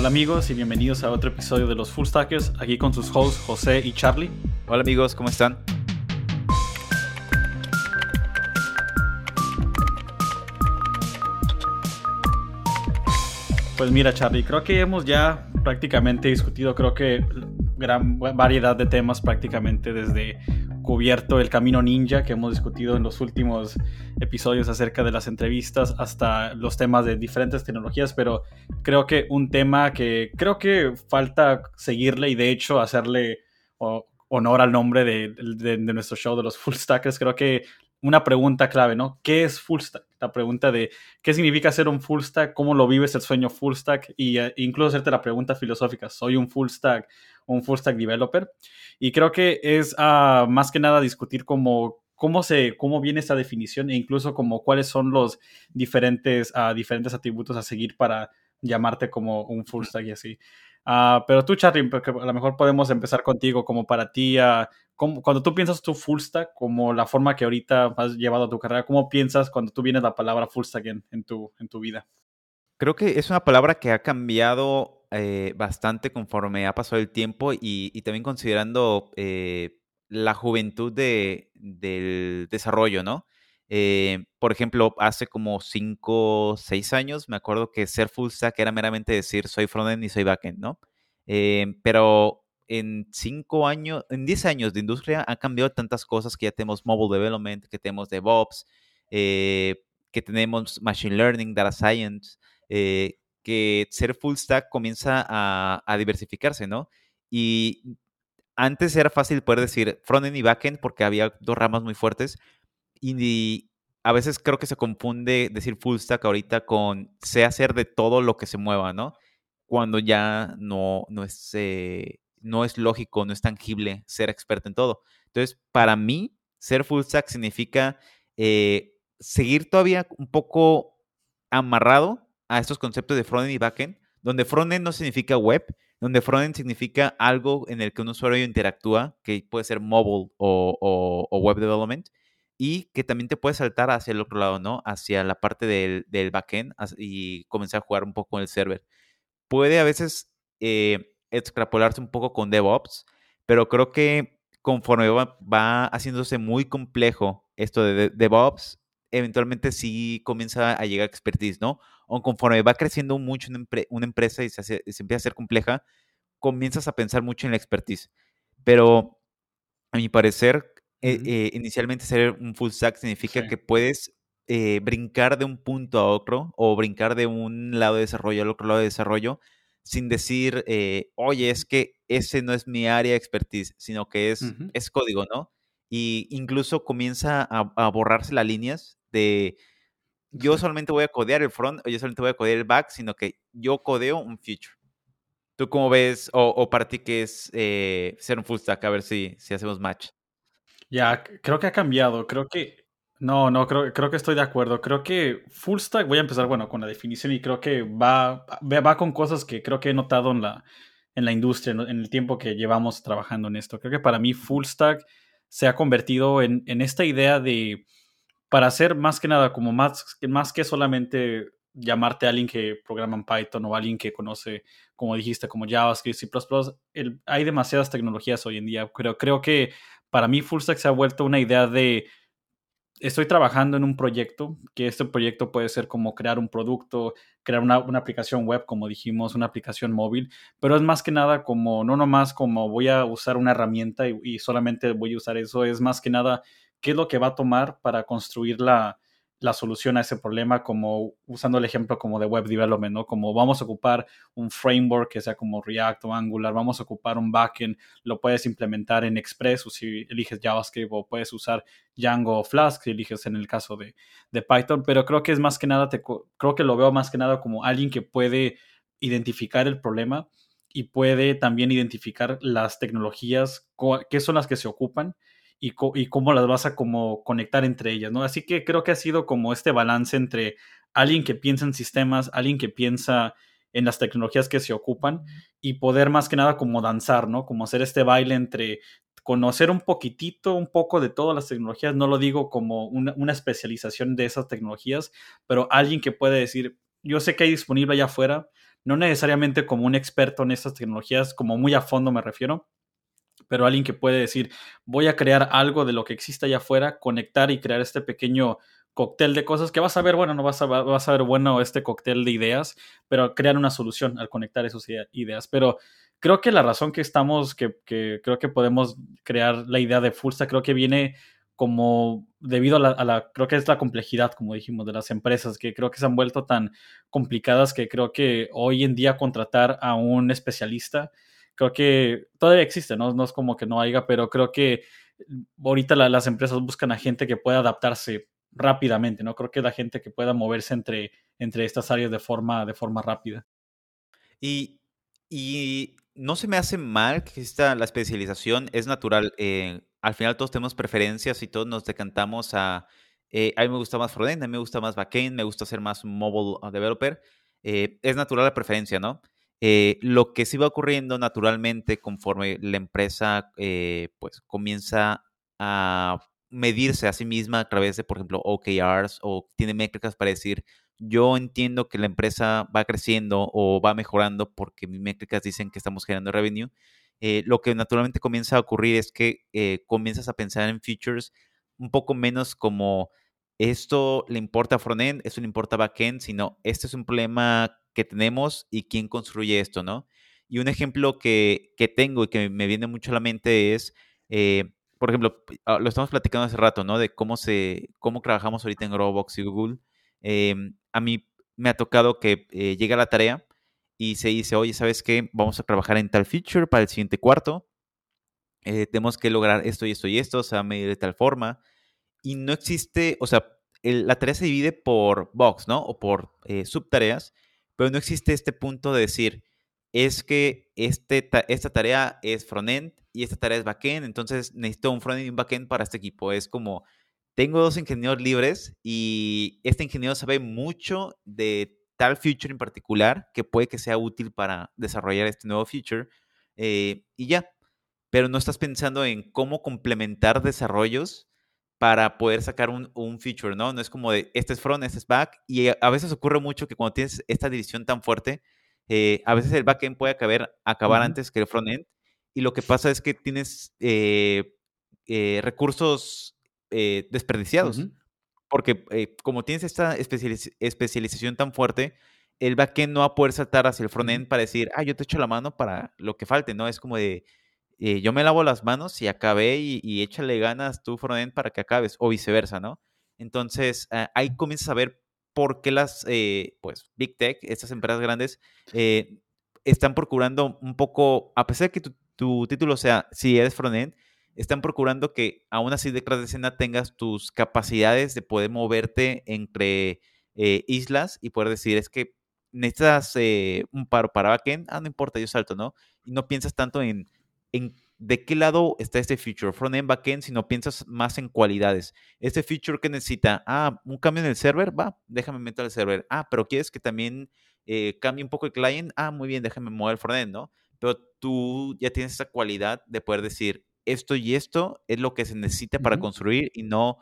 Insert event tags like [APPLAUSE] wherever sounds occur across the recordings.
Hola amigos y bienvenidos a otro episodio de los Full Stackers, aquí con sus hosts José y Charlie. Hola amigos, ¿cómo están? Pues mira Charlie, creo que hemos ya prácticamente discutido, creo que gran variedad de temas prácticamente desde cubierto el camino ninja que hemos discutido en los últimos episodios acerca de las entrevistas hasta los temas de diferentes tecnologías, pero creo que un tema que creo que falta seguirle y de hecho hacerle honor al nombre de, nuestro show de los full stackers, creo que una pregunta clave, ¿no? ¿Qué es full stack? La pregunta de qué significa ser un full stack, cómo lo vives el sueño full stack uh, incluso hacerte la pregunta filosófica, ¿soy un full stack un full stack developer? Y creo que es uh, más que nada discutir cómo, cómo, se, cómo viene esta definición e incluso como cuáles son los diferentes, uh, diferentes atributos a seguir para llamarte como un full stack y así. pero tú, Charlie, porque a lo mejor podemos empezar contigo como para ti, cuando tú piensas tu full stack, como la forma que ahorita has llevado tu carrera, ¿cómo piensas cuando tú vienes la palabra full stack en, tu, en tu vida? Creo que es una palabra que ha cambiado eh, bastante conforme ha pasado el tiempo y, también considerando eh, la juventud de, del desarrollo, ¿no? Eh, por ejemplo, hace como 5, 6 años me acuerdo que ser full stack era meramente decir soy frontend y soy backend, ¿no? pero en cinco años, en 10 años de industria han cambiado tantas cosas que ya tenemos mobile development, que tenemos DevOps, eh, que tenemos machine learning, data science, eh, que ser full stack comienza a, diversificarse, ¿no? Y antes era fácil poder decir frontend y backend porque había dos ramas muy fuertes y, a veces creo que se confunde decir full stack ahorita con sé hacer de todo lo que se mueva, ¿no? Cuando ya no, no es... Eh, no es lógico, no es tangible ser experto en todo. Entonces, para mí, ser full stack significa eh, seguir todavía un poco amarrado a estos conceptos de frontend y backend, donde frontend no significa web, donde frontend significa algo en el que un usuario interactúa, que puede ser mobile o, web development, y que también te puede saltar hacia el otro lado, ¿no? Hacia la parte del, del backend y comenzar a jugar un poco con el server. Puede a veces eh, extrapolarse un poco con DevOps, pero creo que conforme va, haciéndose muy complejo esto de DevOps, eventualmente sí comienza a llegar expertise, ¿no? O conforme va creciendo mucho una, empresa y se, empieza a ser compleja, comienzas a pensar mucho en la expertise. Pero a mi parecer, eh, eh, inicialmente ser un full stack significa que puedes eh, brincar de un punto a otro o brincar de un lado de desarrollo al otro lado de desarrollo sin decir, eh, oye, es que ese no es mi área de expertise, sino que es, es código, ¿no? Y incluso comienza a, borrarse las líneas de yo solamente voy a codear el front o yo solamente voy a codear el back, sino que yo codeo un feature. ¿Tú cómo ves, o, para ti qué es eh, ser un full stack? A ver si, si hacemos match. Ya, creo que ha cambiado. Creo que no, no, creo, creo que estoy de acuerdo. Creo que full stack, voy a empezar, bueno, con la definición y creo que va, va con cosas que creo que he notado en la, en la industria, en el tiempo que llevamos trabajando en esto. Creo que para mí full stack se ha convertido en, en esta idea de, para hacer más que nada, como más, más que solamente llamarte a alguien que programa en Python o alguien que conoce, como dijiste, como JavaScript, C++, el, hay demasiadas tecnologías hoy en día. Pero creo que para mí full stack se ha vuelto una idea de estoy trabajando en un proyecto, que este proyecto puede ser como crear un producto, crear una, aplicación web, como dijimos, una aplicación móvil, pero es más que nada como, no nomás como voy a usar una herramienta y solamente voy a usar eso, es más que nada qué es lo que va a tomar para construir la, la solución a ese problema, como usando el ejemplo como de web development, ¿no? Como vamos a ocupar un framework que sea como React o Angular, vamos a ocupar un backend, lo puedes implementar en Express o si eliges JavaScript o puedes usar Django o Flask si eliges en el caso de, de Python, pero creo que es más que nada, te, creo que lo veo más que nada como alguien que puede identificar el problema y puede también identificar las tecnologías, qué son las que se ocupan y, cómo las vas a como conectar entre ellas, ¿no? Así que creo que ha sido como este balance entre alguien que piensa en sistemas, alguien que piensa en las tecnologías que se ocupan y poder más que nada como danzar, ¿no? Como hacer este baile entre conocer un poquitito, un poco de todas las tecnologías, no lo digo como una, una especialización de esas tecnologías, pero alguien que puede decir, yo sé que hay disponible allá afuera, no necesariamente como un experto en estas tecnologías, como muy a fondo me refiero, pero alguien que puede decir, voy a crear algo de lo que existe allá afuera, conectar y crear este pequeño cóctel de cosas que vas a ver, bueno, no vas a, vas a ver bueno este cóctel de ideas, pero crear una solución al conectar esas ideas. Pero creo que la razón que estamos, que, que creo que podemos crear la idea de Fullstack, creo que viene como debido a la, creo que es la complejidad, como dijimos, de las empresas, que creo que se han vuelto tan complicadas que creo que hoy en día contratar a un especialista, creo que todavía existe, ¿no? No es como que no haya, pero creo que ahorita las empresas buscan a gente que pueda adaptarse rápidamente, ¿no? Creo que la gente que pueda moverse entre, entre estas áreas de forma, de forma rápida. Y, y no se me hace mal que esta, la especialización es natural. Eh, al final todos tenemos preferencias y todos nos decantamos a, eh, a mí me gusta más frontend, a mí me gusta más backend, me gusta ser más mobile developer. Eh, es natural la preferencia, ¿no? Eh, lo que sí va ocurriendo naturalmente conforme la empresa pues comienza a medirse a sí misma a través de, por ejemplo, OKRs o tiene métricas para decir, yo entiendo que la empresa va creciendo o va mejorando porque mis métricas dicen que estamos generando revenue eh, lo que naturalmente comienza a ocurrir es que eh, comienzas a pensar en features un poco menos como esto le importa a frontend, esto le importa backend, sino este es un problema que tenemos y quién construye esto, ¿no? Y un ejemplo que, que tengo y que me viene mucho a la mente es, eh, por ejemplo, ah, lo estamos platicando hace rato, ¿no? De cómo, se, cómo trabajamos ahorita en Dropbox y Google. Em, a mí me ha tocado que llega la tarea y se dice, oye, ¿sabes qué? Vamos a trabajar en tal feature para el siguiente cuarto. Eh, tenemos que lograr esto y esto y esto, o sea, medir de tal forma. Y no existe, o sea, la tarea se divide por box, ¿no? O por eh, subtareas, pero no existe este punto de decir, es que este, esta tarea es frontend y esta tarea es backend, entonces necesito un frontend y un backend para este equipo. Es como, tengo dos ingenieros libres y este ingeniero sabe mucho de tal feature en particular que puede que sea útil para desarrollar este nuevo feature eh, y ya. Pero no estás pensando en cómo complementar desarrollos para poder sacar un, un, feature, ¿no? No es como de, este es front, este es back. Y a veces ocurre mucho que cuando tienes esta división tan fuerte, eh, a veces el backend puede acabar, acabar antes que el frontend. Y lo que pasa es que tienes eh, recursos desperdiciados. Porque eh, como tienes esta especialización tan fuerte, el backend no va a poder saltar hacia el frontend para decir, ah, yo te echo la mano para lo que falte, ¿no? Es como de, eh, yo me lavo las manos y acabé y, échale ganas tú frontend para que acabes, o viceversa, ¿no? Entonces, ah, ahí comienzas a ver por qué las, eh, pues, Big Tech, estas empresas grandes, están procurando un poco, a pesar de que tu, tu título sea, si eres frontend, están procurando que aún así detrás de escena tengas tus capacidades de poder moverte entre eh, islas y poder decir, es que necesitas eh, un paro para backend, ah, no importa, yo salto, ¿no? Y no piensas tanto en, en de qué lado está este feature, front-end, backend, sino piensas más en cualidades. Este feature que necesita, ah, un cambio en el server, va, déjame meter el server. Ah, pero quieres que también eh, cambie un poco el client, ah, muy bien, déjame mover el front-end, ¿no? Pero tú ya tienes esa cualidad de poder decir, esto y esto es lo que se necesita para construir y no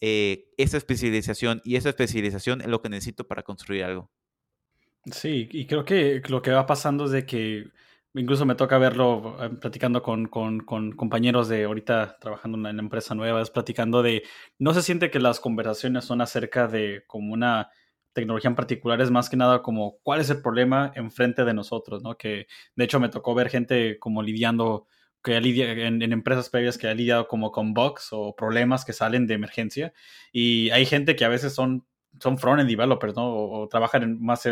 eh, esa especialización y esa especialización es lo que necesito para construir algo. Sí, y creo que lo que va pasando es de que incluso me toca verlo eh, platicando con, con, compañeros de ahorita trabajando en una empresa nueva, es platicando de, no se siente que las conversaciones son acerca de como una tecnología en particular, es más que nada como cuál es el problema enfrente de nosotros, ¿no? Que de hecho me tocó ver gente como lidiando que en, en, empresas previas que ha lidiado como con bugs o problemas que salen de emergencia. Y hay gente que a veces son, son front-end developers, ¿no? O, trabajan, en más,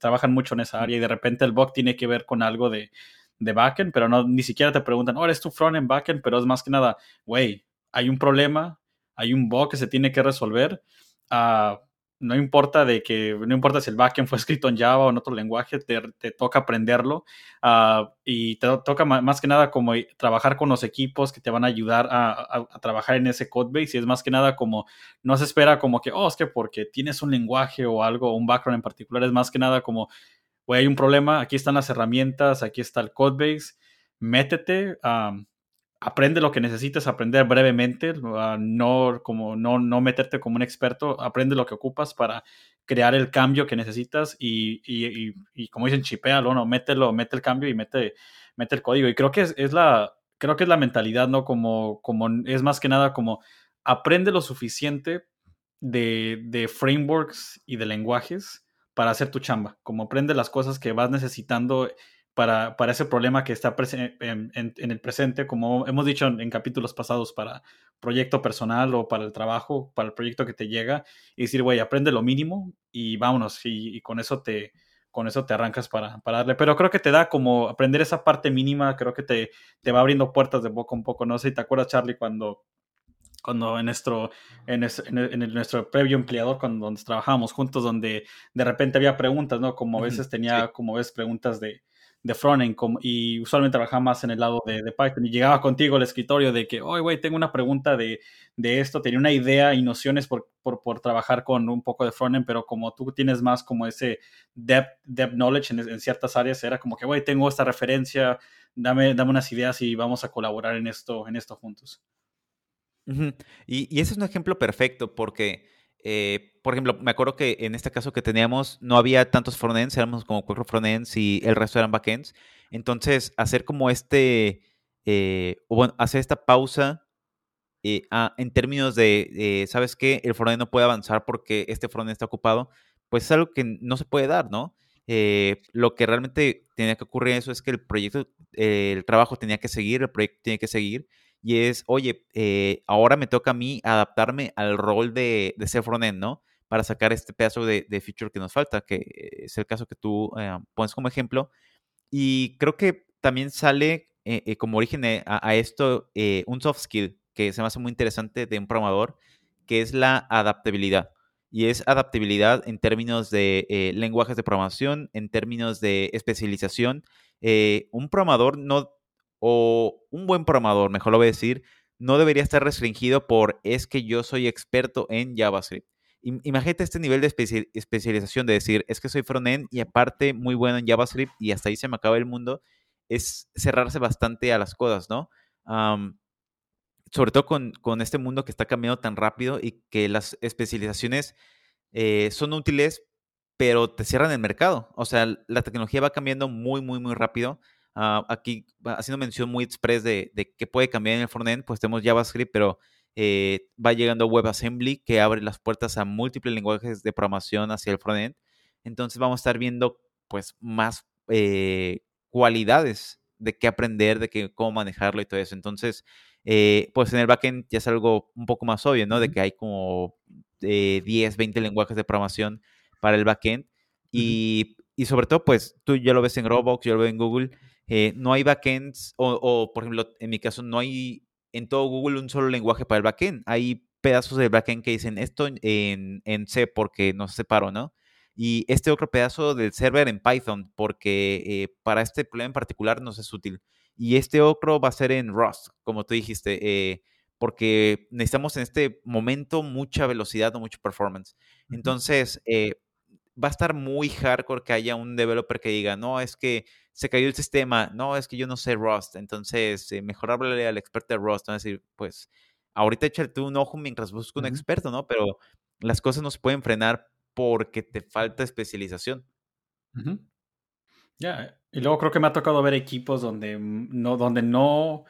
trabajan mucho en esa área y de repente el bug tiene que ver con algo de, de backend, pero no, ni siquiera te preguntan, oh, eres tu front-end, backend, pero es más que nada, güey, hay un problema, hay un bug que se tiene que resolver. Uh, no importa de que, no importa si el backend fue escrito en Java o en otro lenguaje, te, toca aprenderlo ah, y te toca más que nada como trabajar con los equipos que te van a ayudar a, trabajar en ese codebase y es más que nada como, no se espera como que, oh, es que porque tienes un lenguaje o algo, un background en particular, es más que nada como, güey, hay un problema, aquí están las herramientas, aquí está el codebase, métete, aprende lo que necesites aprender brevemente, no, como, no, no meterte como un experto, aprende lo que ocupas para crear el cambio que necesitas y, y, y, como dicen, chipéalo, ¿no? Mételo, mete el cambio y mete, mete el código. Y creo que es, es, la, creo que es la mentalidad, ¿no? Como, como es más que nada como aprende lo suficiente de, de frameworks y de lenguajes para hacer tu chamba, como aprende las cosas que vas necesitando para, para ese problema que está en, en, el presente, como hemos dicho en, capítulos pasados, para proyecto personal o para el trabajo, para el proyecto que te llega, y decir, güey, aprende lo mínimo y vámonos, y, con eso te con eso te arrancas para, para, darle. Pero creo que te da como aprender esa parte mínima, creo que te, te va abriendo puertas de poco a poco. No sé si te acuerdas, Charlie, cuando cuando en nuestro, en, en, nuestro previo empleador, cuando donde trabajábamos juntos, donde de repente había preguntas, ¿no? Como a veces tenía, como ves, preguntas de, de frontend y usualmente trabajaba más en el lado de, Python y llegaba contigo al escritorio de que, oye, güey, tengo una pregunta de, de, esto, tenía una idea y nociones por, por, por, trabajar con un poco de frontend, pero como tú tienes más como ese depth, depth knowledge en, en ciertas áreas, era como que, güey, tengo esta referencia, dame, dame unas ideas y vamos a colaborar en esto, en esto juntos. y, y ese es un ejemplo perfecto porque eh, por ejemplo, me acuerdo que en este caso que teníamos, no había tantos frontends, éramos como cuatro frontends y el resto eran backends. Entonces, hacer como este, eh, o bueno, hacer esta pausa eh, en términos de, ¿sabes qué? El frontend no puede avanzar porque este frontend está ocupado, pues es algo que no se puede dar, ¿no? lo que realmente tenía que ocurrir eso es que el proyecto, el trabajo tenía que seguir, el proyecto tiene que seguir y es, oye, eh, ahora me toca a mí adaptarme al rol de, de ser frontend, ¿no? Para sacar este pedazo de, de, feature que nos falta, que es el caso que tú eh, pones como ejemplo. Y creo que también sale eh, como origen a, esto un soft skill que se me hace muy interesante de un programador, que es la adaptabilidad. Y es adaptabilidad en términos de lenguajes de programación, en términos de especialización. un programador no o un buen programador, mejor lo voy a decir, no debería estar restringido por es que yo soy experto en JavaScript. Imagínate este nivel de especialización de decir, es que soy frontend y aparte muy bueno en JavaScript y hasta ahí se me acaba el mundo, es cerrarse bastante a las cosas, ¿no? sobre todo con, este mundo que está cambiando tan rápido y que las especializaciones eh, son útiles, pero te cierran el mercado. O sea, la tecnología va cambiando muy, muy, muy rápido. Ah, aquí, haciendo mención muy express de, de, que puede cambiar en el frontend, pues tenemos JavaScript, pero eh, va llegando WebAssembly que abre las puertas a múltiples lenguajes de programación hacia el frontend. Entonces vamos a estar viendo pues más eh, cualidades de qué aprender, de qué, cómo manejarlo y todo eso. Entonces, eh, pues en el backend ya es algo un poco más obvio, ¿no? De que hay como 10, 20 lenguajes de programación para el backend. Y, y sobre todo, pues tú ya lo ves en Roblox, yo lo veo en Google, eh, no hay backends, o, o, por ejemplo, en mi caso, no hay en todo Google un solo lenguaje para el backend. Hay pedazos del backend que dicen esto en, en C porque nos separó, ¿no? Y este otro pedazo del server en Python porque eh, para este problema en particular nos es útil. Y este otro va a ser en Rust, como tú dijiste, eh, porque necesitamos en este momento mucha velocidad o mucha performance. Entonces, va a estar muy hardcore que haya un developer que diga, no, es que se cayó el sistema, no, es que yo no sé Rust, entonces eh, mejor háblale al experto de Rust, ¿no? decir, pues ahorita échate un ojo mientras busco un experto, ¿no? Pero las cosas no se pueden frenar porque te falta especialización. Ya, y luego creo que me ha tocado ver equipos donde mm, no, donde no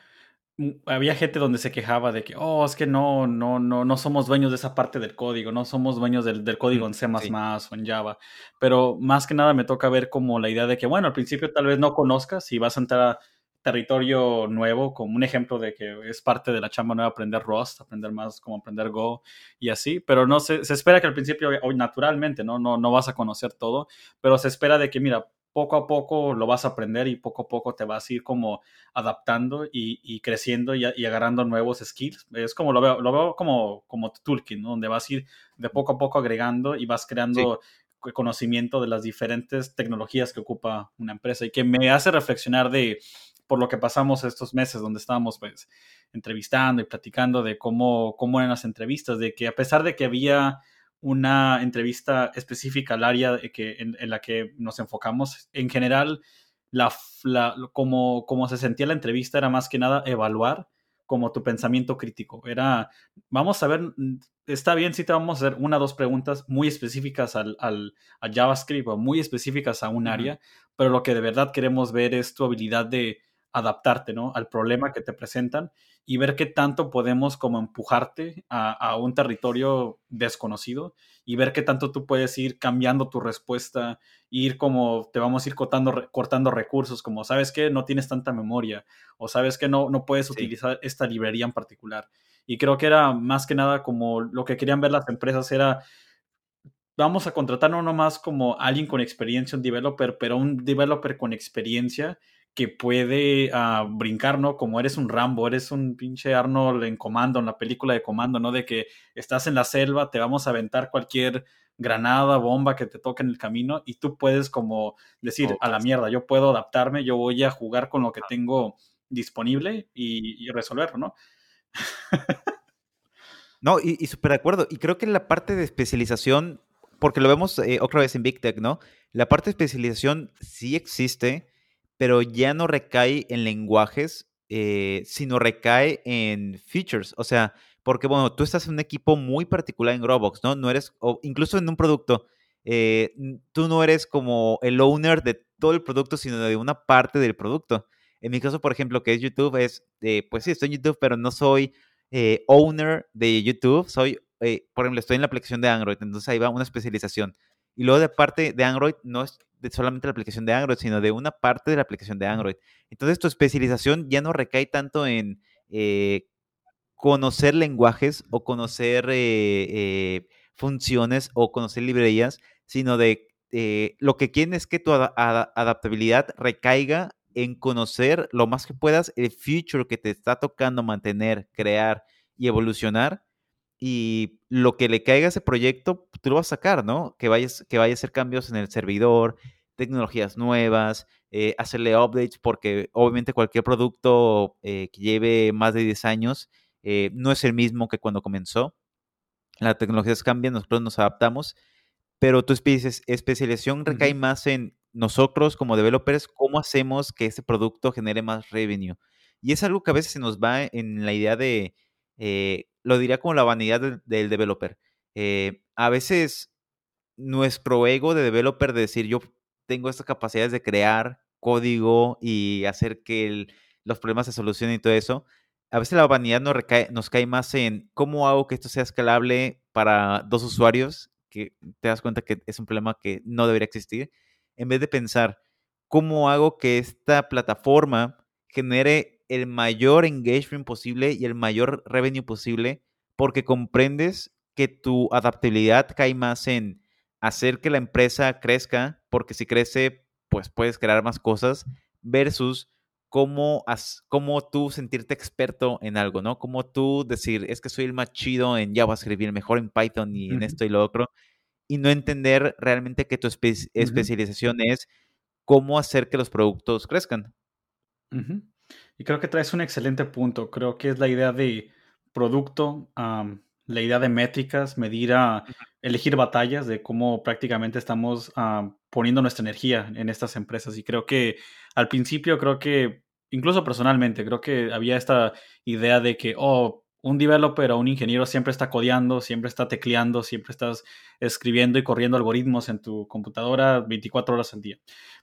había gente donde se quejaba de que, oh, es que no, no, no, no somos dueños de esa parte del código, no somos dueños del, del código en C++ o en Java. Pero más que nada me toca ver como la idea de que, bueno, al principio tal vez no conozcas y vas a entrar a territorio nuevo, como un ejemplo de que es parte de la chamba nueva aprender Rust, aprender más como aprender Go y así, pero no se, se espera que al principio, hoy naturalmente, ¿no? ¿no? No vas a conocer todo, pero se espera de que, mira, poco a poco lo vas a aprender y poco a poco te vas a ir como adaptando y, creciendo y, agarrando nuevos skills. Es como lo veo, lo veo como, como toolkit, ¿no? Donde vas a ir de poco a poco agregando y vas creando conocimiento de las diferentes tecnologías que ocupa una empresa y que me hace reflexionar de por lo que pasamos estos meses donde estábamos pues entrevistando y platicando de cómo, cómo eran las entrevistas, de que a pesar de que había una entrevista específica al área que, en, la que nos enfocamos. En general, la, como, como se sentía la entrevista era más que nada evaluar como tu pensamiento crítico. Era, vamos a ver, mm, está bien si te vamos a hacer una o dos preguntas muy específicas al, al a JavaScript o muy específicas a un área, pero lo que de verdad queremos ver es tu habilidad de adaptarte, ¿no? Al problema que te presentan y ver qué tanto podemos como empujarte a, un territorio desconocido y ver qué tanto tú puedes ir cambiando tu respuesta, ir como te vamos a ir cortando, cortando recursos, como sabes que no tienes tanta memoria o sabes que no, no puedes utilizar esta librería en particular. Y creo que era más que nada como lo que querían ver las empresas era vamos a contratar no nomás como alguien con experiencia, un developer, pero un developer con experiencia que puede uh, brincar, ¿no? Como eres un Rambo, eres un pinche Arnold en comando, en la película de comando, ¿no? De que estás en la selva, te vamos a aventar cualquier granada, bomba que te toque en el camino y tú puedes como decir, a la mierda, yo puedo adaptarme, yo voy a jugar con lo que tengo disponible y, resolverlo, ¿no? no, y, súper de acuerdo. Y creo que la parte de especialización, porque lo vemos eh, otra vez en Big Tech, ¿no? La parte de especialización sí existe, pero ya no recae en lenguajes, eh, sino recae en features. O sea, porque bueno, tú estás en un equipo muy particular en Roblox, ¿no? No eres, o incluso en un producto, eh, tú no eres como el owner de todo el producto, sino de una parte del producto. En mi caso, por ejemplo, que es YouTube, es, eh, pues sí, estoy en YouTube, pero no soy owner de YouTube, soy, por ejemplo, estoy en la aplicación de Android, entonces ahí va una especialización. Y luego de parte de Android, no es de solamente la aplicación de Android, sino de una parte de la aplicación de Android. Entonces tu especialización ya no recae tanto en eh, conocer lenguajes o conocer eh, eh, funciones o conocer librerías, sino de lo que quieren es que tu adaptabilidad recaiga en conocer lo más que puedas el future que te está tocando mantener, crear y evolucionar y lo que le caiga a ese proyecto, tú lo vas a sacar, ¿no? Que vaya, que vaya a hacer cambios en el servidor, tecnologías nuevas, eh, hacerle updates, porque obviamente cualquier producto eh, que lleve más de 10 años eh, no es el mismo que cuando comenzó. Las tecnologías cambian, nosotros nos adaptamos, pero tu especialización recae más en nosotros como developers, cómo hacemos que ese producto genere más revenue. Y es algo que a veces se nos va en la idea de lo diría como la vanidad del, developer. Eh, a veces nuestro ego de developer de decir yo tengo estas capacidades de crear código y hacer que los problemas se solucionen y todo eso, a veces la vanidad nos, nos cae más en cómo hago que esto sea escalable para dos usuarios, que te das cuenta que es un problema que no debería existir, en vez de pensar cómo hago que esta plataforma genere el mayor engagement posible y el mayor revenue posible porque comprendes que tu adaptabilidad cae más en hacer que la empresa crezca, porque si crece, pues puedes crear más cosas, versus cómo, cómo tú sentirte experto en algo, ¿no? Como tú decir, es que soy el más chido en JavaScript, el mejor en Python y en esto y lo otro, y no entender realmente que tu especialización es cómo hacer que los productos crezcan. Y creo que traes un excelente punto. Creo que es la idea de producto, la idea de métricas, medir a elegir batallas, de cómo prácticamente estamos poniendo nuestra energía en estas empresas. Y creo que al principio, creo que, incluso personalmente, creo que había esta idea de que, oh, un developer o un ingeniero siempre está codeando, siempre está tecleando, siempre estás escribiendo y corriendo algoritmos en tu computadora 24 horas al día.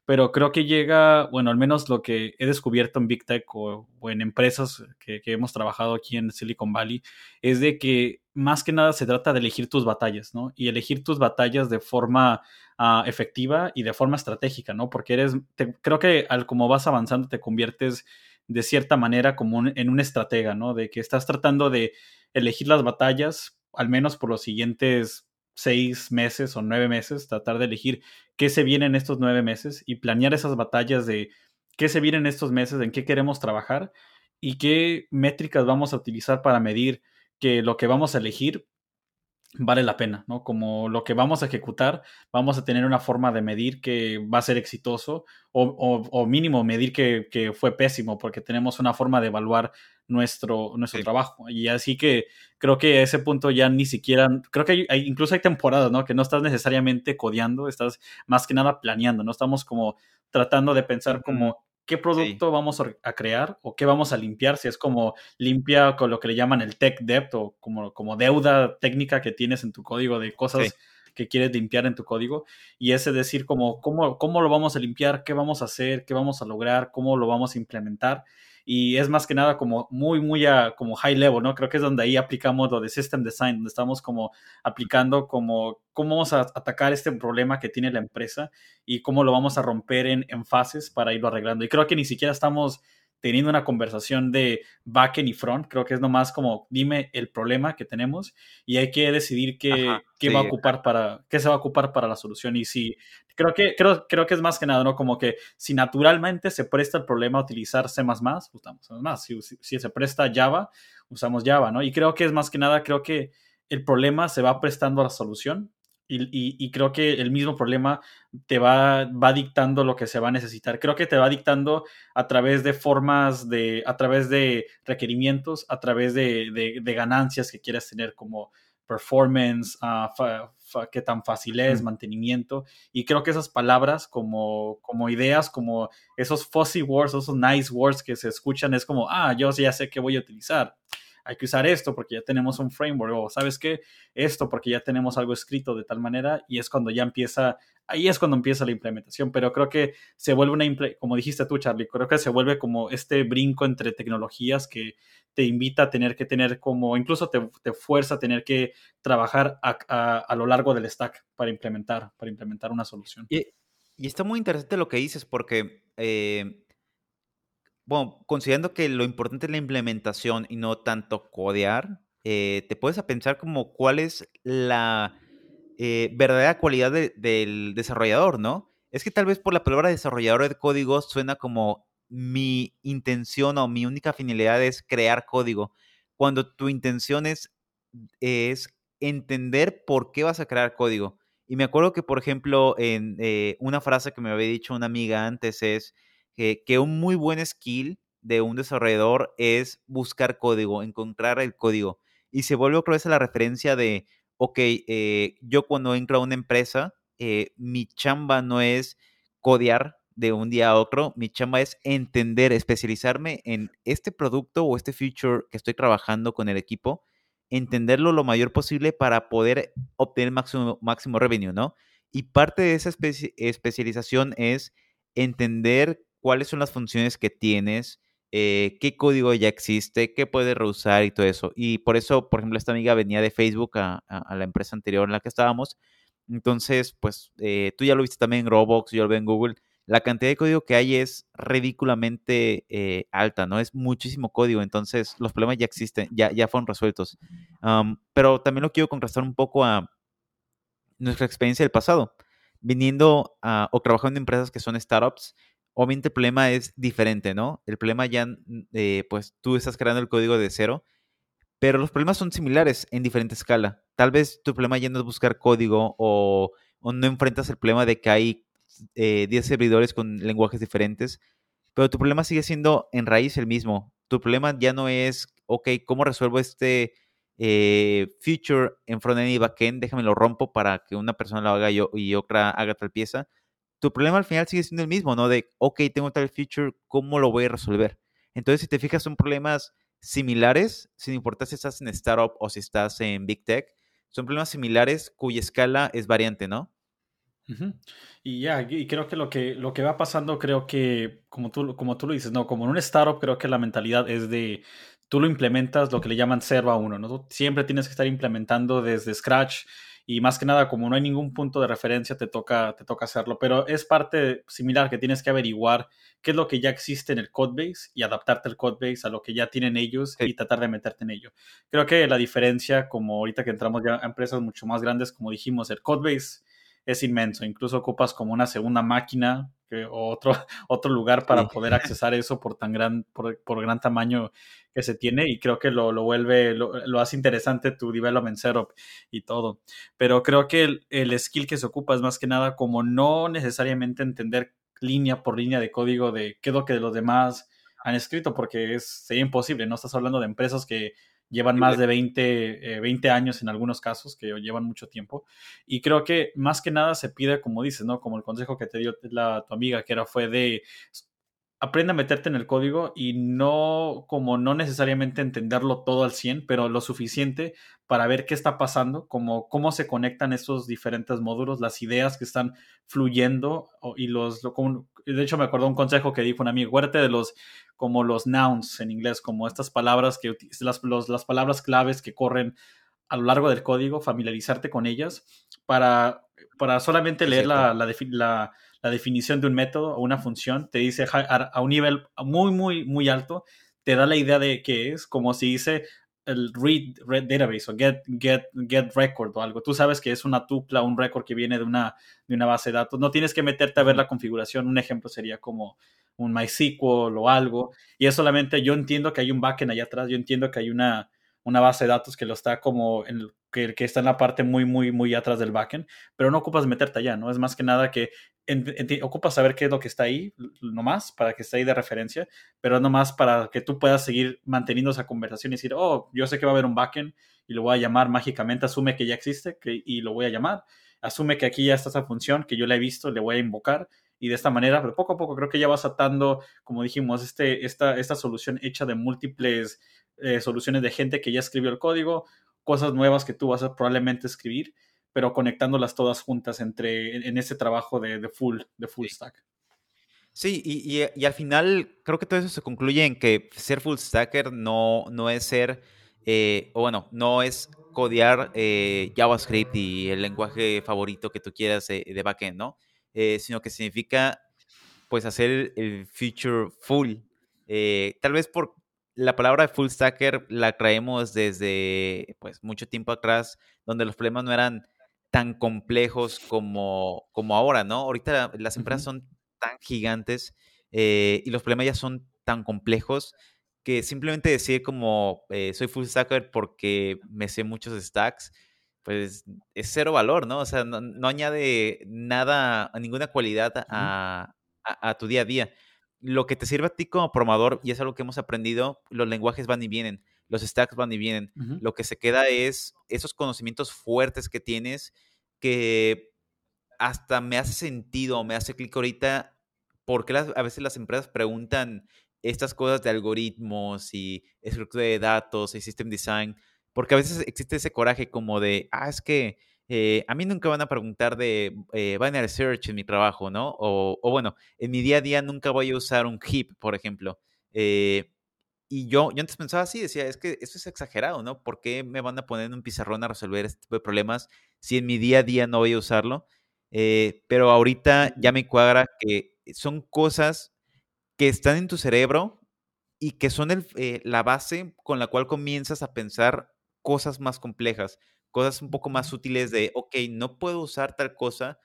Pero creo que llega, bueno, al menos lo que he descubierto en Big Tech o, en empresas que, hemos trabajado aquí en Silicon Valley, es de que más que nada se trata de elegir tus batallas, ¿no? Y elegir tus batallas de forma ah, efectiva y de forma estratégica, ¿no? Porque eres, creo que al como vas avanzando te conviertes de cierta manera como en un estratega, ¿no? De que estás tratando de elegir las batallas, al menos por los siguientes seis meses o nueve meses, tratar de elegir qué se viene en estos nueve meses y planear esas batallas de qué se viene en estos meses, en qué queremos trabajar y qué métricas vamos a utilizar para medir que lo que vamos a elegir vale la pena, ¿no? Como lo que vamos a ejecutar, vamos a tener una forma de medir que va a ser exitoso o, mínimo medir que, fue pésimo porque tenemos una forma de evaluar nuestro, nuestro trabajo. Y así que creo que a ese punto ya ni siquiera, creo que hay, incluso hay temporadas, ¿no? Que no estás necesariamente codeando, estás más que nada planeando, ¿no? Estamos como tratando de pensar como qué producto vamos a, crear o qué vamos a limpiar, si es como limpia con lo que le llaman el tech debt o como, como deuda técnica que tienes en tu código de cosas que quieres limpiar en tu código y ese decir como cómo, cómo lo vamos a limpiar, qué vamos a hacer, qué vamos a lograr, cómo lo vamos a implementar y es más que nada como muy, muy a, como high level, ¿no? Creo que es donde ahí aplicamos lo de system design, donde estamos como aplicando como cómo vamos a atacar este problema que tiene la empresa y cómo lo vamos a romper en, en fases para irlo arreglando. Y creo que ni siquiera estamos teniendo una conversación de backend y front. Creo que es nomás como dime el problema que tenemos y hay que decidir qué, qué va a ocupar para, qué se va a ocupar para la solución. Y si creo que, creo, creo que es más que nada, ¿no? Como que si naturalmente se presta el problema a utilizar C usamos más. Si, si se presta Java, usamos Java, ¿no? Y creo que es más que nada, creo que el problema se va prestando a la solución y, creo que el mismo problema te va, va dictando lo que se va a necesitar. Creo que te va dictando a través de formas, de, a través de requerimientos, a través de, ganancias que quieras tener como performance, uh, qué tan fácil es, mantenimiento. Y creo que esas palabras como, como ideas, como esos fuzzy words, esos nice words que se escuchan, es como, ah, yo ya sé qué voy a utilizar hay que usar esto porque ya tenemos un framework o sabes qué, esto porque ya tenemos algo escrito de tal manera y es cuando ya empieza, ahí es cuando empieza la implementación, pero creo que se vuelve una, como dijiste tú Charlie, creo que se vuelve como este brinco entre tecnologías que te invita a tener que tener como, incluso te, fuerza a tener que trabajar a, a, lo largo del stack para implementar, para implementar una solución. Y, y está muy interesante lo que dices porque... Eh bueno, considerando que lo importante es la implementación y no tanto codear, eh, te puedes a pensar como cuál es la eh, verdadera cualidad del desarrollador, ¿no? Es que tal vez por la palabra desarrollador de código suena como mi intención o mi única finalidad es crear código, cuando tu intención es, es entender por qué vas a crear código. Y me acuerdo que, por ejemplo, en eh, una frase que me había dicho una amiga antes es, que un muy buen skill de un desarrollador es buscar código, encontrar el código. Y se vuelve otra vez a la referencia de, ok, eh, yo cuando entro a una empresa, eh, mi chamba no es codear de un día a otro, mi chamba es entender, especializarme en este producto o este feature que estoy trabajando con el equipo, entenderlo lo mayor posible para poder obtener máximo, máximo revenue, ¿no? Y parte de esa especialización es entender cuáles son las funciones que tienes, eh, qué código ya existe, qué puedes reusar y todo eso. Y por eso, por ejemplo, esta amiga venía de Facebook a, la empresa anterior en la que estábamos. Entonces, pues eh, tú ya lo viste también en Roblox, yo lo veo en Google. La cantidad de código que hay es ridículamente eh, alta, ¿no? Es muchísimo código, entonces los problemas ya existen, ya, ya fueron resueltos. pero también lo quiero contrastar un poco a nuestra experiencia del pasado. Viniendo o trabajando en empresas que son startups, obviamente el problema es diferente, ¿no? El problema ya, eh, pues tú estás creando el código de cero, pero los problemas son similares en diferente escala. Tal vez tu problema ya no es buscar código o, no enfrentas el problema de que hay 10 eh, servidores con lenguajes diferentes, pero tu problema sigue siendo en raíz el mismo. Tu problema ya no es, ok, ¿cómo resuelvo este eh, feature en frontend y backend? Déjame lo rompo para que una persona lo haga yo y otra haga tal pieza tu problema al final sigue siendo el mismo, ¿no? De, ok, tengo tal feature, ¿cómo lo voy a resolver? Entonces, si te fijas, son problemas similares, sin importar si estás en startup o si estás en big tech, son problemas similares cuya escala es variante, ¿no? Y ya, y creo que lo que lo que va pasando, creo que, como tú, como tú lo dices, no, como en un startup, creo que la mentalidad es de tú lo implementas lo que le llaman serva uno, ¿no? siempre tienes que estar implementando desde scratch y más que nada como no hay ningún punto de referencia te toca, te toca hacerlo, pero es parte similar que tienes que averiguar qué es lo que ya existe en el codebase y adaptarte al codebase a lo que ya tienen ellos y tratar de meterte en ello. Creo que la diferencia, como ahorita que entramos ya a empresas mucho más grandes, como dijimos, el codebase es inmenso, incluso ocupas como una segunda máquina o otro, [LAUGHS] otro lugar para poder accesar eso por tan gran, por, por, gran tamaño que se tiene y creo que lo, lo vuelve, lo, lo, hace interesante tu development setup y todo. Pero creo que el, el, skill que se ocupa es más que nada como no necesariamente entender línea por línea de código de qué es lo que los demás han escrito, porque es, sería imposible, no estás hablando de empresas que llevan más de 20, 20 eh, años en algunos casos, que llevan mucho tiempo. Y creo que más que nada se pide, como dices, ¿no? Como el consejo que te dio la, tu amiga, que era fue de aprende a meterte en el código y no, como no necesariamente entenderlo todo al 100, pero lo suficiente para ver qué está pasando, como cómo se conectan esos diferentes módulos, las ideas que están fluyendo y los, de hecho me acuerdo un consejo que dijo un amigo, acuérdate de los, como los nouns en inglés, como estas palabras que, las, las palabras claves que corren a lo largo del código, familiarizarte con ellas para, para solamente leer la, la, la la definición de un método o una función, te dice a, un nivel muy, muy, muy alto, te da la idea de qué es, como si dice el read, read database o get, get, get record o algo. Tú sabes que es una tupla, un record que viene de una, de una base de datos. No tienes que meterte a ver la configuración. Un ejemplo sería como un MySQL o algo. Y es solamente, yo entiendo que hay un backend allá atrás, yo entiendo que hay una, una base de datos que lo está como en, que, que, está en la parte muy, muy, muy atrás del backend, pero no ocupas meterte allá, ¿no? Es más que nada que ocupas saber qué es lo que está ahí, nomás, para que esté ahí de referencia, pero nomás para que tú puedas seguir manteniendo esa conversación y decir, oh, yo sé que va a haber un backend y lo voy a llamar mágicamente, asume que ya existe que, y lo voy a llamar, asume que aquí ya está esa función que yo la he visto, le voy a invocar y de esta manera, pero poco a poco creo que ya vas atando, como dijimos, este, esta, esta solución hecha de múltiples eh, soluciones de gente que ya escribió el código, cosas nuevas que tú vas a probablemente escribir, pero conectándolas todas juntas entre, en, ese trabajo de, de, full, de full stack. Sí, y, y, al final creo que todo eso se concluye en que ser full stacker no, no es ser, eh, o bueno, no es codear eh, JavaScript y el lenguaje favorito que tú quieras de backend, ¿no? sino que significa pues hacer el feature full. tal vez por la palabra full stacker la traemos desde pues mucho tiempo atrás, donde los problemas no eran tan complejos como, como ahora, ¿no? Ahorita las empresas son tan gigantes eh, y los problemas ya son tan complejos que simplemente decir como eh, soy full stacker porque me sé muchos stacks, pues es cero valor, ¿no? O sea, no, añade nada, ninguna cualidad a, a, tu día a día lo que te sirve a ti como programador, y es algo que hemos aprendido, los lenguajes van y vienen, los stacks van y vienen. Lo que se queda es esos conocimientos fuertes que tienes que hasta me hace sentido, me hace clic ahorita, porque a veces las empresas preguntan estas cosas de algoritmos y estructura de datos y system design, porque a veces existe ese coraje como de, ah, es que eh, a mí nunca van a preguntar de eh, binary search en mi trabajo, ¿no? O, bueno, en mi día a día nunca voy a usar un heap, por ejemplo. Eh, y yo, yo antes pensaba así, decía, es que eso es exagerado, ¿no? ¿Por qué me van a poner en un pizarrón a resolver este tipo de problemas si en mi día a día no voy a usarlo? pero ahorita ya me cuadra que son cosas que están en tu cerebro y que son la base con la cual comienzas a pensar cosas más complejas cosas un poco más útiles de, ok, no puedo usar tal cosa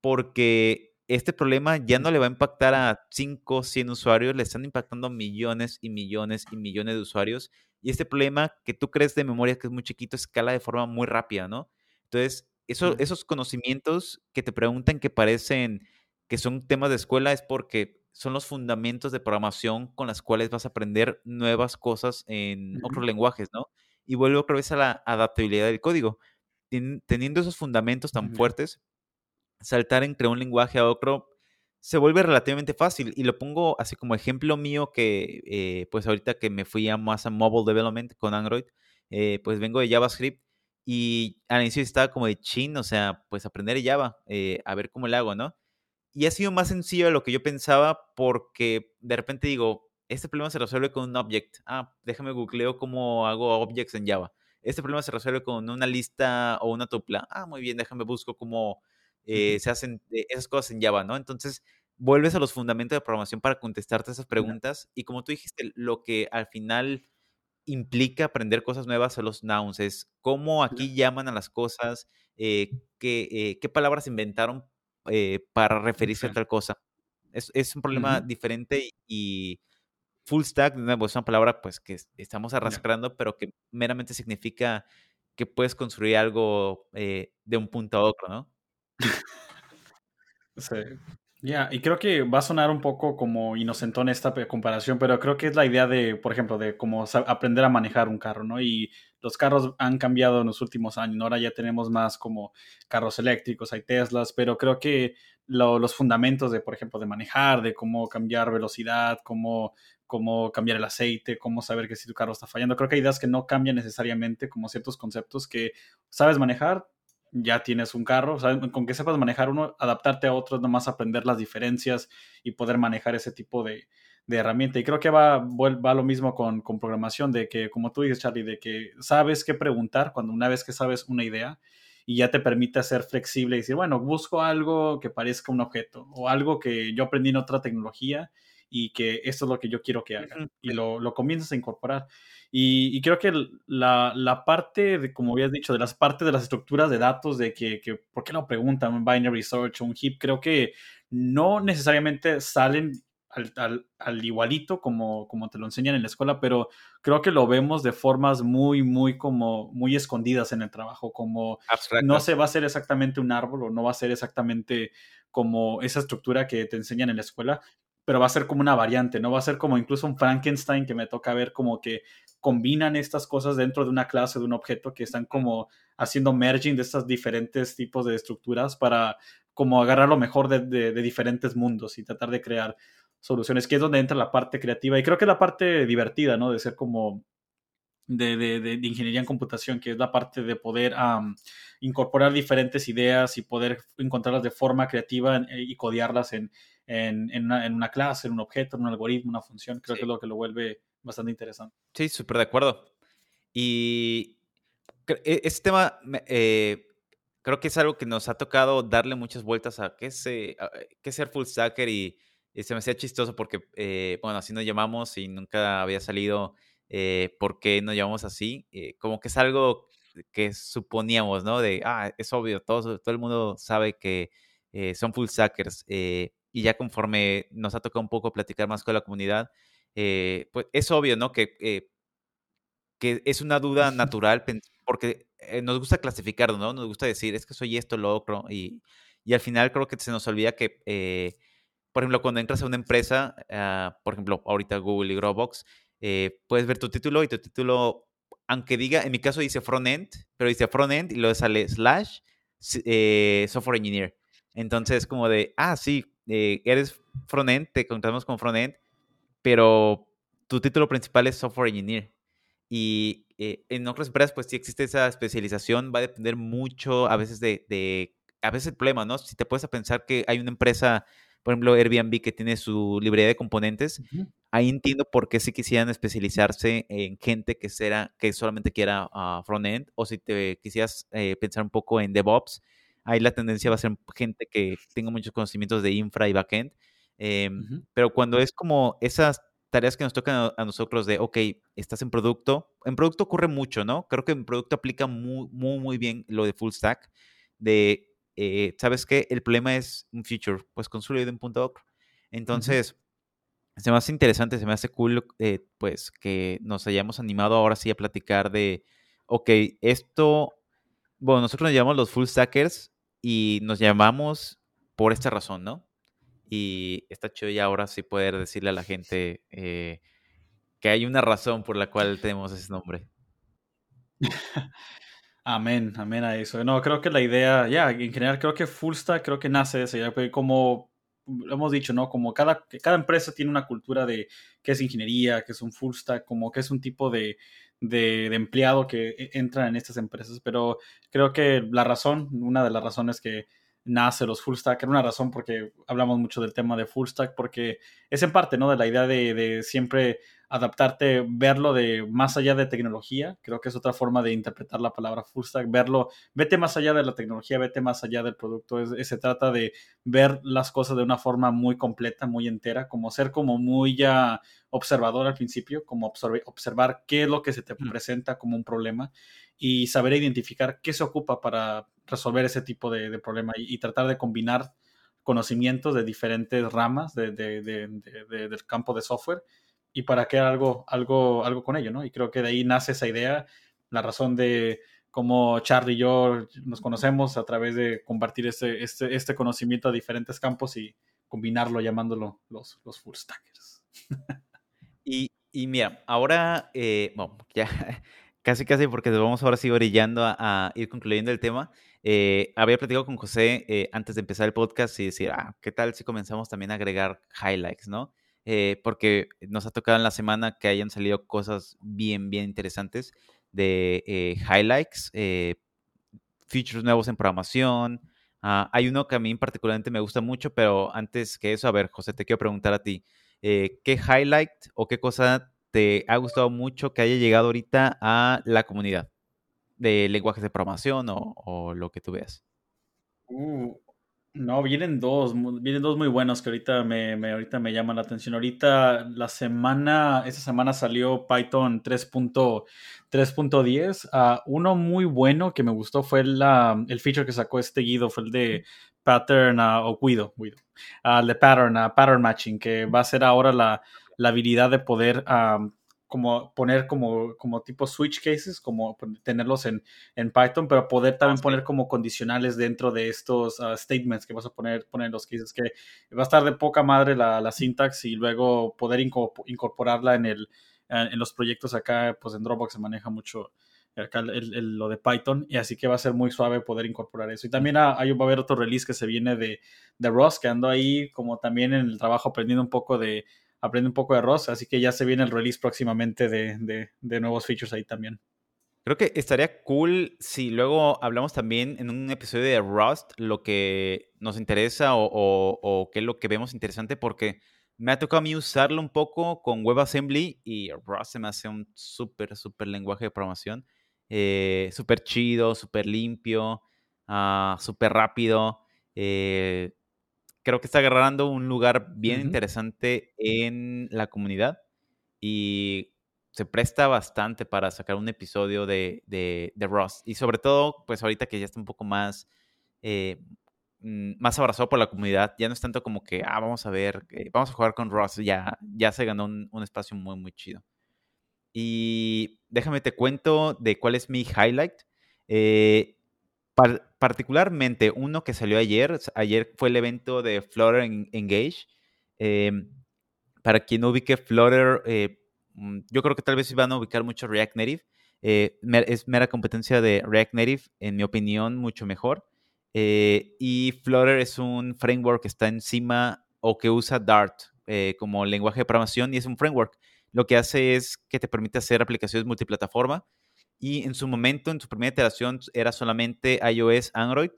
porque este problema ya no le va a impactar a 5, 100 usuarios, le están impactando a millones y millones y millones de usuarios. Y este problema que tú crees de memoria que es muy chiquito escala de forma muy rápida, ¿no? Entonces, eso, esos conocimientos que te preguntan que parecen que son temas de escuela es porque son los fundamentos de programación con las cuales vas a aprender nuevas cosas en otros lenguajes, ¿no? Y vuelvo otra vez a la adaptabilidad del código. teniendo esos fundamentos tan fuertes, saltar entre un lenguaje a otro se vuelve relativamente fácil. Y lo pongo así como ejemplo mío que, eh, pues ahorita que me fui a más a mobile development con Android, eh, pues vengo de JavaScript y al inicio estaba como de chin, o sea, pues aprender Java, eh, a ver cómo le hago, ¿no? Y ha sido más sencillo de lo que yo pensaba porque de repente digo, este problema se resuelve con un object. Ah, déjame googleo cómo hago objects en Java. Este problema se resuelve con una lista o una tupla. Ah, muy bien, déjame busco cómo eh, se hacen eh, esas cosas en Java, ¿no? Entonces, vuelves a los fundamentos de programación para contestarte esas preguntas. Y como tú dijiste, lo que al final implica aprender cosas nuevas son los nouns. Es cómo aquí llaman a las cosas, eh, qué, qué, palabras inventaron para referirse a tal cosa. Es, es un problema diferente y full stack, de nuevo, es una palabra pues que estamos arrastrando, pero que meramente significa que puedes construir algo eh, de un punto a otro, ¿no? [LAUGHS] Sí. Ya, y creo que va a sonar un poco como inocentón esta comparación, pero creo que es la idea de, por ejemplo, de cómo aprender a manejar un carro, ¿no? Y los carros han cambiado en los últimos años, ¿no? ahora ya tenemos más como carros eléctricos, hay Teslas, pero creo que los fundamentos de, por ejemplo, de manejar, de cómo cambiar velocidad, cómo, cómo cambiar el aceite, cómo saber que si tu carro está fallando, creo que hay ideas que no cambian necesariamente, como ciertos conceptos que sabes manejar, ya tienes un carro, con que sepas manejar uno, adaptarte a otro, nomás aprender las diferencias y poder manejar ese tipo de, de herramienta. Y creo que va, va lo mismo con, con, programación, de que, como tú dices, Charlie, de que sabes qué preguntar cuando una vez que sabes una idea y ya te permite ser flexible y decir, bueno, busco algo que parezca un objeto o algo que yo aprendí en otra tecnología y que esto es lo que yo quiero que haga. Y lo, lo comienzas a incorporar. Y, creo que la, la, parte, de, como habías dicho, de las partes de las estructuras de datos, de que, que ¿por qué lo preguntan? Un binary search un heap, creo que no necesariamente salen al, al, al, igualito como, como te lo enseñan en la escuela, pero creo que lo vemos de formas muy, muy como muy escondidas en el trabajo, como no se va a hacer exactamente un árbol o no va a ser exactamente como esa estructura que te enseñan en la escuela, pero va a ser como una variante, ¿no? Va a ser como incluso un Frankenstein que me toca ver como que combinan estas cosas dentro de una clase, de un objeto, que están como haciendo merging de estos diferentes tipos de estructuras para como agarrar lo mejor de, diferentes mundos y tratar de crear soluciones, que es donde entra la parte creativa y creo que es la parte divertida, ¿no? De ser como de, de, ingeniería en computación, que es la parte de poder incorporar diferentes ideas y poder encontrarlas de forma creativa eh, y codearlas en, en, en, una, clase, en un objeto, en un algoritmo, una función. Creo que es lo que lo vuelve bastante interesante. Sí, súper de acuerdo. Y este tema eh, creo que es algo que nos ha tocado darle muchas vueltas a qué es, qué es ser full stacker y, se me hacía chistoso porque, eh, bueno, así nos llamamos y nunca había salido eh, por qué nos llamamos así. como que es algo que suponíamos, ¿no? De, ah, es obvio, todo, todo el mundo sabe que son full stackers. Y ya conforme nos ha tocado un poco platicar más con la comunidad, eh, pues es obvio, ¿no? Que, eh, que es una duda natural porque eh, nos gusta clasificarlo, ¿no? Nos gusta decir, es que soy esto, lo otro, y, y al final creo que se nos olvida que, por ejemplo, cuando entras a una empresa, ah, por ejemplo, ahorita Google y Dropbox, puedes ver tu título y tu título, aunque diga, en mi caso dice front-end, pero dice front-end y luego sale slash software engineer. Entonces, como de, ah, sí, eres front-end, te contamos como front-end, pero tu título principal es software engineer. Y eh, en otras empresas, pues sí existe esa especialización, va a depender mucho a veces de, a veces el problema, ¿no? Si te puedes pensar que hay una empresa, por ejemplo, Airbnb, que tiene su librería de componentes, ahí entiendo por qué sí quisieran especializarse en gente que, será, que solamente quiera uh, front-end, o si te quisieras eh, pensar un poco en DevOps, ahí la tendencia va a ser gente que tenga muchos conocimientos de infra y backend. Em, pero cuando es como esas tareas que nos tocan a, nosotros de, ok, estás en producto, en producto ocurre mucho, ¿no? Creo que en producto aplica muy, muy, muy bien lo de full stack, de, eh, ¿sabes qué? El problema es un feature, pues construido en punto .doc. Entonces, se me hace interesante, se me hace cool, eh, pues, que nos hayamos animado ahora sí a platicar de, ok, esto, bueno, nosotros nos llamamos los full stackers y nos llamamos por esta razón, ¿no? Y está chido ya ahora sí poder decirle a la gente eh, que hay una razón por la cual tenemos ese nombre. [LAUGHS] amén, amén a eso. No, creo que la idea, ya, en general creo que Full Stack creo que nace de eso, ya como hemos dicho, ¿no? Como cada, cada empresa tiene una cultura de qué es ingeniería, qué es un Full Stack, como qué es un tipo de, de, empleado que e, entra en estas empresas, pero creo que la razón, una de las razones que nace los full stack. Era una razón porque hablamos mucho del tema de full stack, porque es en parte, ¿no? De la idea de, de, siempre adaptarte, verlo de más allá de tecnología. Creo que es otra forma de interpretar la palabra full stack, verlo, vete más allá de la tecnología, vete más allá del producto. Es, se trata de ver las cosas de una forma muy completa, muy entera, como ser como muy ya observador al principio, como observar qué es lo que se te presenta como un problema y saber identificar qué se ocupa para resolver ese tipo de, problema y, tratar de combinar conocimientos de diferentes ramas de, del campo de software y para crear algo, algo, algo con ello, ¿no? Y creo que de ahí nace esa idea, la razón de cómo Charlie y yo nos conocemos a través de compartir este, este, este conocimiento a diferentes campos y combinarlo llamándolo los, los full stackers. y, y, mira, ahora, eh, bueno, [LAUGHS] ya casi casi porque nos vamos ahora sí orillando a, ir concluyendo el tema. Eh, había platicado con José eh, antes de empezar el podcast y decir, ah, ¿qué tal si comenzamos también a agregar highlights, no? Porque nos ha tocado en la semana que hayan salido cosas bien, bien interesantes de highlights, features nuevos en programación, Ah, hay uno que a mí particularmente me gusta mucho, pero antes que eso, a ver, José, te quiero preguntar a ti, eh, ¿qué highlight o qué cosa te ha gustado mucho que haya llegado ahorita a la comunidad de lenguajes de programación o, lo que tú veas? Uh, no, vienen dos, vienen dos muy buenos que ahorita me, ahorita me llaman la atención. Ahorita la semana, esta semana salió Python 3.10. Ah, uno muy bueno que me gustó fue la, el feature que sacó este Guido, fue el de pattern uh, o Guido, Guido uh, el de pattern, pattern matching, que va a ser ahora la, la habilidad de poder como poner como, como tipo switch cases, como tenerlos en, en Python, pero poder también poner como condicionales dentro de estos ah, statements que vas a poner, poner en los cases, que va a estar de poca madre la, la syntax y luego poder incorporarla en, el, en los proyectos acá, pues en Dropbox se maneja mucho acá el, lo de Python, y así que va a ser muy suave poder incorporar eso. Y también hay, va a haber otro release que se viene de, de Rust, que ando ahí como también en el trabajo aprendiendo un poco de aprende un poco de Rust, así que ya se viene el release próximamente de, nuevos features ahí también. Creo que estaría cool si luego hablamos también en un episodio de Rust lo que nos interesa o, qué es lo que vemos interesante, porque me ha tocado a mí usarlo un poco con WebAssembly y Rust se me hace un súper, súper lenguaje de programación. Eh, súper chido, súper limpio, uh, súper rápido. Eh, creo que está agarrando un lugar bien interesante en la comunidad y se presta bastante para sacar un episodio de, de, Ross. Y sobre todo, pues ahorita que ya está un poco más, eh, mm, más abrazado por la comunidad, ya no es tanto como que, ah, vamos a ver, eh, vamos a jugar con Ross, ya, ya se ganó un, espacio muy, muy chido. Y déjame te cuento de cuál es mi highlight. Eh, particularmente uno que salió ayer, ayer fue el evento de Flutter Engage. Em, para quien no ubique Flutter, eh, mm, yo creo que tal vez iban a ubicar mucho React Native. Eh, es mera competencia de React Native, en mi opinión, mucho mejor. Eh, y Flutter es un framework que está encima o que usa Dart como lenguaje de programación y es un framework. Lo que hace es que te permite hacer aplicaciones multiplataforma y en su momento, en su primera iteración, era solamente iOS, Android.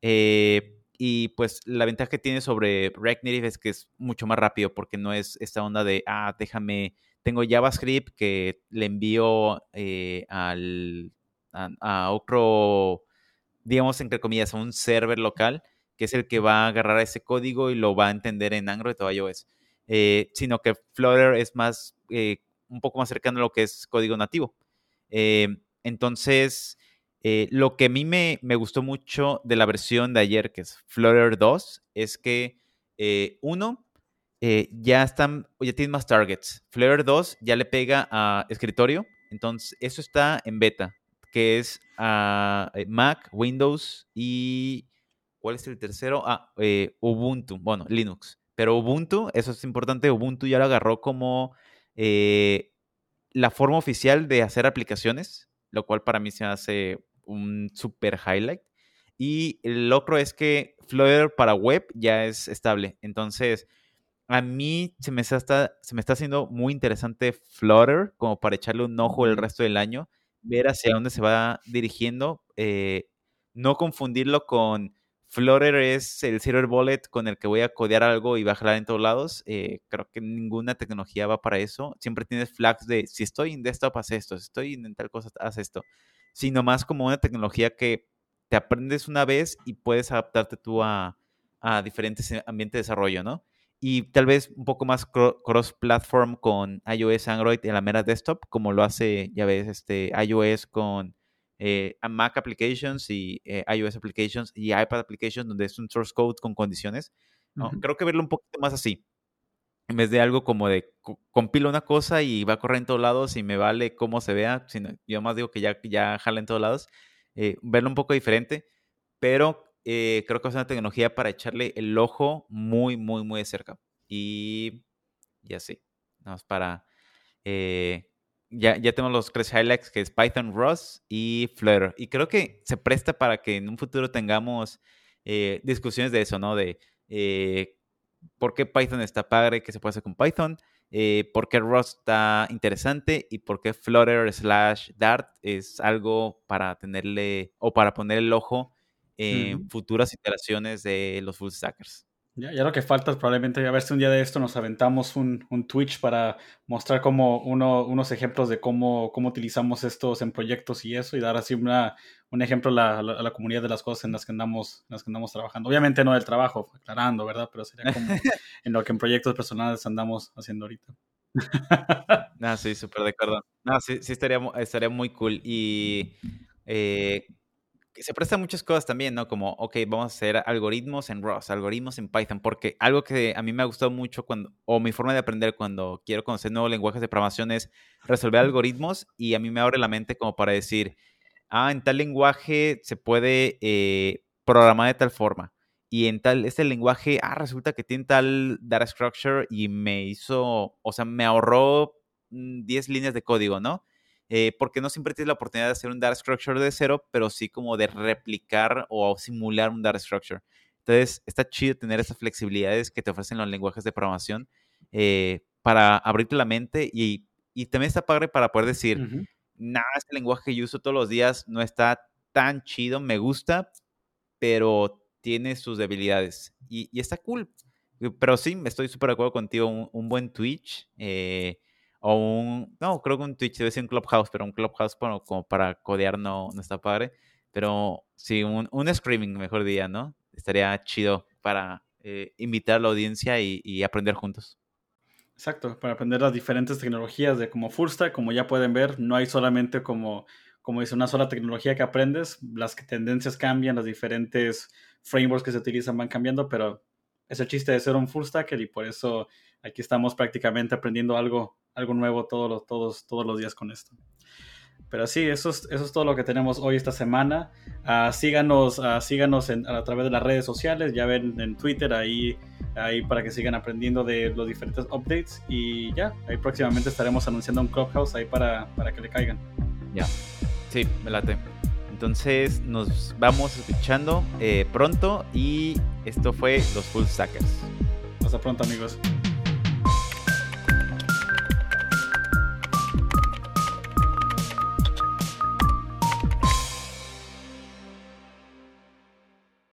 Eh, y pues la ventaja que tiene sobre React Native es que es mucho más rápido porque no es esta onda de, ah, déjame, tengo JavaScript que le envío eh, al, a, otro, digamos, entre comillas, a un server local, que es el que va a agarrar ese código y lo va a entender en Android o iOS. Eh, sino que Flutter es más, un poco más cercano a lo que es código nativo. Eh, entonces, eh, lo que a mí me, gustó mucho de la versión de ayer, que es Flutter 2, es que, eh, uno, ya están, ya tiene más targets. Flutter 2 ya le pega a escritorio, entonces eso está en beta, que es a Mac, Windows y ¿cuál es el tercero? Ah, Ubuntu, bueno, Linux. Pero Ubuntu, eso es importante, Ubuntu ya lo agarró como la forma oficial de hacer aplicaciones, lo cual para mí se hace un super highlight. Y el otro es que Flutter para web ya es estable. Entonces, a mí se me está, se me está haciendo muy interesante Flutter, como para echarle un ojo el resto del año, ver hacia dónde se va dirigiendo. Eh, no confundirlo con Flutter es el Silver Bullet con el que voy a codear algo y va a en todos lados. Eh, creo que ninguna tecnología va para eso. Siempre tienes flags de si estoy en desktop, haz esto, si estoy en tal cosa, haz esto. Sino más como una tecnología que te aprendes una vez y puedes adaptarte tú a, diferentes ambientes de desarrollo, ¿no? Y tal vez un poco más cross-platform con iOS, Android en la mera desktop, como lo hace, ya ves, este, iOS con eh, Mac Applications y eh, iOS Applications y iPad Applications, donde es un source code con condiciones. Creo que verlo un poquito más así. En vez de algo como de compilo una cosa y va a correr en todos lados y me vale cómo se vea, sino, yo más digo que ya, ya jala en todos lados. Eh, verlo un poco diferente, pero eh, creo que es una tecnología para echarle el ojo muy, muy, muy de cerca. Y, y así, vamos para... Eh, ya, ya tenemos los tres highlights que es Python, Rust y Flutter. Y creo que se presta para que en un futuro tengamos eh, discusiones de eso, ¿no? De por qué Python está padre, qué se puede hacer con Python, por qué Rust está interesante y por qué Flutter slash Dart es algo para tenerle o para poner el ojo en futuras iteraciones de los full stackers. Ya, ya, lo que falta es probablemente a ver si un día de esto nos aventamos un, un Twitch para mostrar como uno, unos ejemplos de cómo, cómo utilizamos estos en proyectos y eso, y dar así una, un ejemplo a la, la, comunidad de las cosas en las que andamos, en las que andamos trabajando. Obviamente no del trabajo, aclarando, ¿verdad? Pero sería como [LAUGHS] en lo que en proyectos personales andamos haciendo ahorita. no, sí, súper de acuerdo. No, sí, sí estaría, estaría muy cool. Y eh, se presta muchas cosas también, ¿no? Como, ok, vamos a hacer algoritmos en Rust, algoritmos en Python, porque algo que a mí me ha gustado mucho cuando, o mi forma de aprender cuando quiero conocer nuevos lenguajes de programación es resolver algoritmos y a mí me abre la mente como para decir, ah, en tal lenguaje se puede eh, programar de tal forma. Y en tal, este lenguaje, ah, resulta que tiene tal data structure y me hizo, o sea, me ahorró 10 mm, líneas de código, ¿no? Eh, porque no siempre tienes la oportunidad de hacer un data structure de cero, pero sí como de replicar o simular un data structure. Entonces, está chido tener esas flexibilidades que te ofrecen los lenguajes de programación eh, para abrirte la mente y, y, también está padre para poder decir, nada, este lenguaje que yo uso todos los días no está tan chido, me gusta, pero tiene sus debilidades y, y está cool. Pero sí, estoy súper de acuerdo contigo, un, un buen Twitch. Eh, o un, no, creo que un Twitch debe ser un Clubhouse, pero un Clubhouse como, para codear no, no está padre. Pero sí, un, un streaming, mejor día, ¿no? Estaría chido para eh, invitar a la audiencia y, aprender juntos. Exacto, para aprender las diferentes tecnologías de como full stack, como ya pueden ver, no hay solamente como, como dice, una sola tecnología que aprendes, las tendencias cambian, las diferentes frameworks que se utilizan van cambiando, pero es el chiste de ser un full stacker y por eso aquí estamos prácticamente aprendiendo algo algo nuevo todos los, todos, todos los días con esto. Pero sí, eso es, eso es todo lo que tenemos hoy esta semana. Uh, síganos uh, síganos a través de las redes sociales, ya ven en Twitter ahí, ahí para que sigan aprendiendo de los diferentes updates. Y ya, ahí próximamente estaremos anunciando un Clubhouse ahí para, para que le caigan. Ya, sí, me late. Entonces nos vamos escuchando eh, pronto y esto fue Los Full Stackers. Hasta pronto amigos.